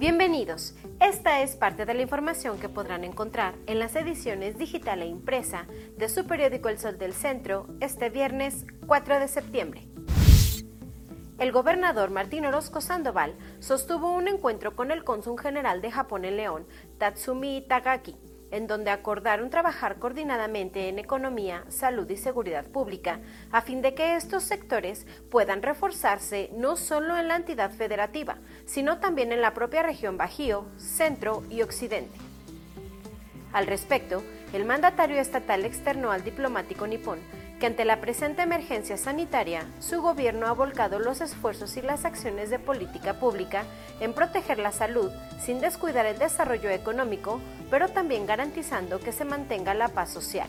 Bienvenidos. Esta es parte de la información que podrán encontrar en las ediciones digital e impresa de su periódico El Sol del Centro este viernes 4 de septiembre. El gobernador Martín Orozco Sandoval sostuvo un encuentro con el cónsul general de Japón en León, Tatsumi Tagaki, en donde acordaron trabajar coordinadamente en economía, salud y seguridad pública, a fin de que estos sectores puedan reforzarse no solo en la entidad federativa, sino también en la propia región Bajío, Centro y Occidente. Al respecto, el mandatario estatal externó al diplomático nipón que ante la presente emergencia sanitaria, su gobierno ha volcado los esfuerzos y las acciones de política pública en proteger la salud sin descuidar el desarrollo económico, pero también garantizando que se mantenga la paz social.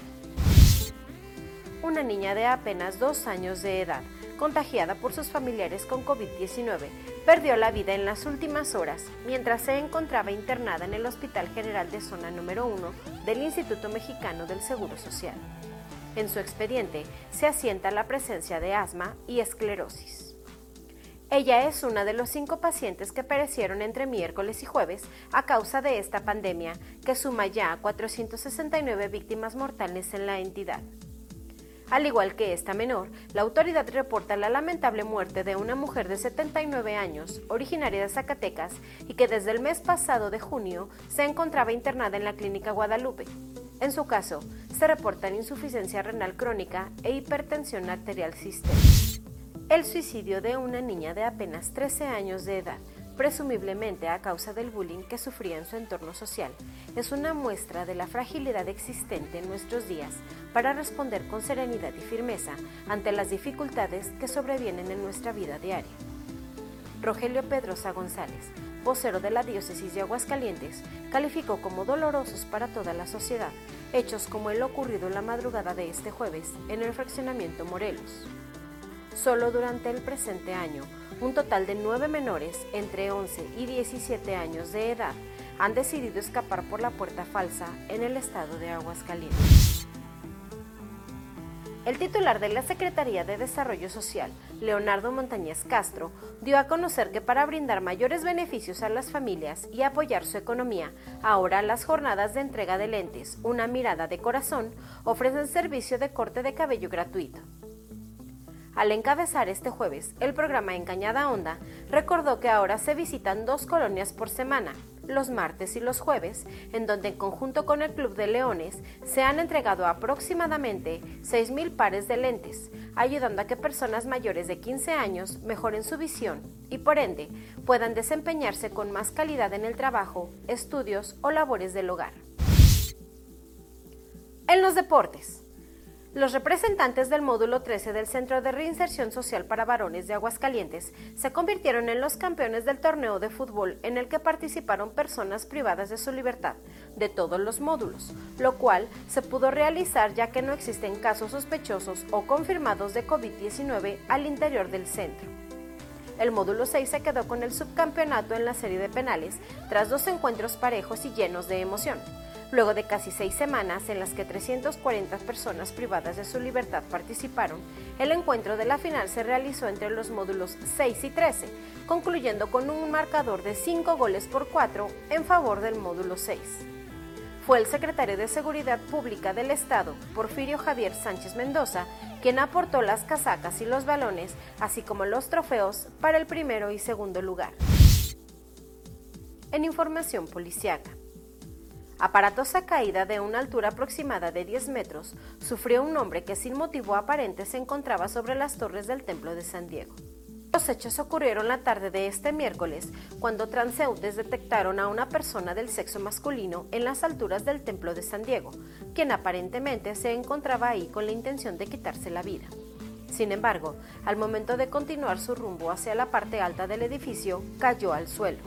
Una niña de apenas dos años de edad, contagiada por sus familiares con COVID-19, perdió la vida en las últimas horas mientras se encontraba internada en el Hospital General de Zona número 1 del Instituto Mexicano del Seguro Social. En su expediente se asienta la presencia de asma y esclerosis. Ella es una de los cinco pacientes que perecieron entre miércoles y jueves a causa de esta pandemia, que suma ya 469 víctimas mortales en la entidad. Al igual que esta menor, la autoridad reporta la lamentable muerte de una mujer de 79 años, originaria de Zacatecas, y que desde el mes pasado de junio se encontraba internada en la clínica Guadalupe. En su caso, se reportan insuficiencia renal crónica e hipertensión arterial sistémica. El suicidio de una niña de apenas 13 años de edad, presumiblemente a causa del bullying que sufría en su entorno social, es una muestra de la fragilidad existente en nuestros días para responder con serenidad y firmeza ante las dificultades que sobrevienen en nuestra vida diaria. Rogelio Pedrosa González, vocero de la diócesis de Aguascalientes, calificó como dolorosos para toda la sociedad hechos como el ocurrido en la madrugada de este jueves en el fraccionamiento Morelos. Solo durante el presente año, un total de nueve menores entre 11 y 17 años de edad han decidido escapar por la puerta falsa en el estado de Aguascalientes. El titular de la Secretaría de Desarrollo Social, Leonardo Montañez Castro, dio a conocer que para brindar mayores beneficios a las familias y apoyar su economía, ahora las jornadas de entrega de lentes, una mirada de corazón, ofrecen servicio de corte de cabello gratuito. Al encabezar este jueves el programa En Cañada Honda, recordó que ahora se visitan dos colonias por semana, los martes y los jueves, en donde en conjunto con el Club de Leones se han entregado aproximadamente 6.000 pares de lentes, ayudando a que personas mayores de 15 años mejoren su visión y por ende puedan desempeñarse con más calidad en el trabajo, estudios o labores del hogar. En los deportes. Los representantes del módulo 13 del Centro de Reinserción Social para Varones de Aguascalientes se convirtieron en los campeones del torneo de fútbol en el que participaron personas privadas de su libertad de todos los módulos, lo cual se pudo realizar ya que no existen casos sospechosos o confirmados de COVID-19 al interior del centro. El módulo 6 se quedó con el subcampeonato en la serie de penales tras dos encuentros parejos y llenos de emoción Luego de casi seis semanas en las que 340 personas privadas de su libertad participaron, el encuentro de la final se realizó entre los módulos 6 y 13, concluyendo con un marcador de 5 goles por 4 en favor del módulo 6. Fue el secretario de Seguridad Pública del Estado, Porfirio Javier Sánchez Mendoza, quien aportó las casacas y los balones, así como los trofeos para el primero y segundo lugar. En información policiaca aparatosa caída de una altura aproximada de 10 metros, sufrió un hombre que sin motivo aparente se encontraba sobre las torres del Templo de San Diego. Los hechos ocurrieron la tarde de este miércoles, cuando transeúntes detectaron a una persona del sexo masculino en las alturas del Templo de San Diego, quien aparentemente se encontraba ahí con la intención de quitarse la vida. Sin embargo, al momento de continuar su rumbo hacia la parte alta del edificio, cayó al suelo.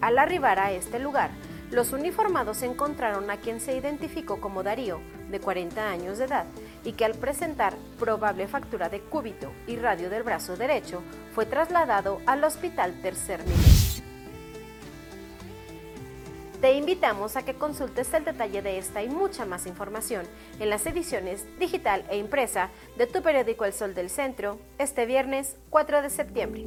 Al arribar a este lugar, los uniformados encontraron a quien se identificó como Darío, de 40 años de edad, y que al presentar probable fractura de cúbito y radio del brazo derecho, fue trasladado al Hospital Tercer Nivel. Te invitamos a que consultes el detalle de esta y mucha más información en las ediciones digital e impresa de tu periódico El Sol del Centro este viernes 4 de septiembre.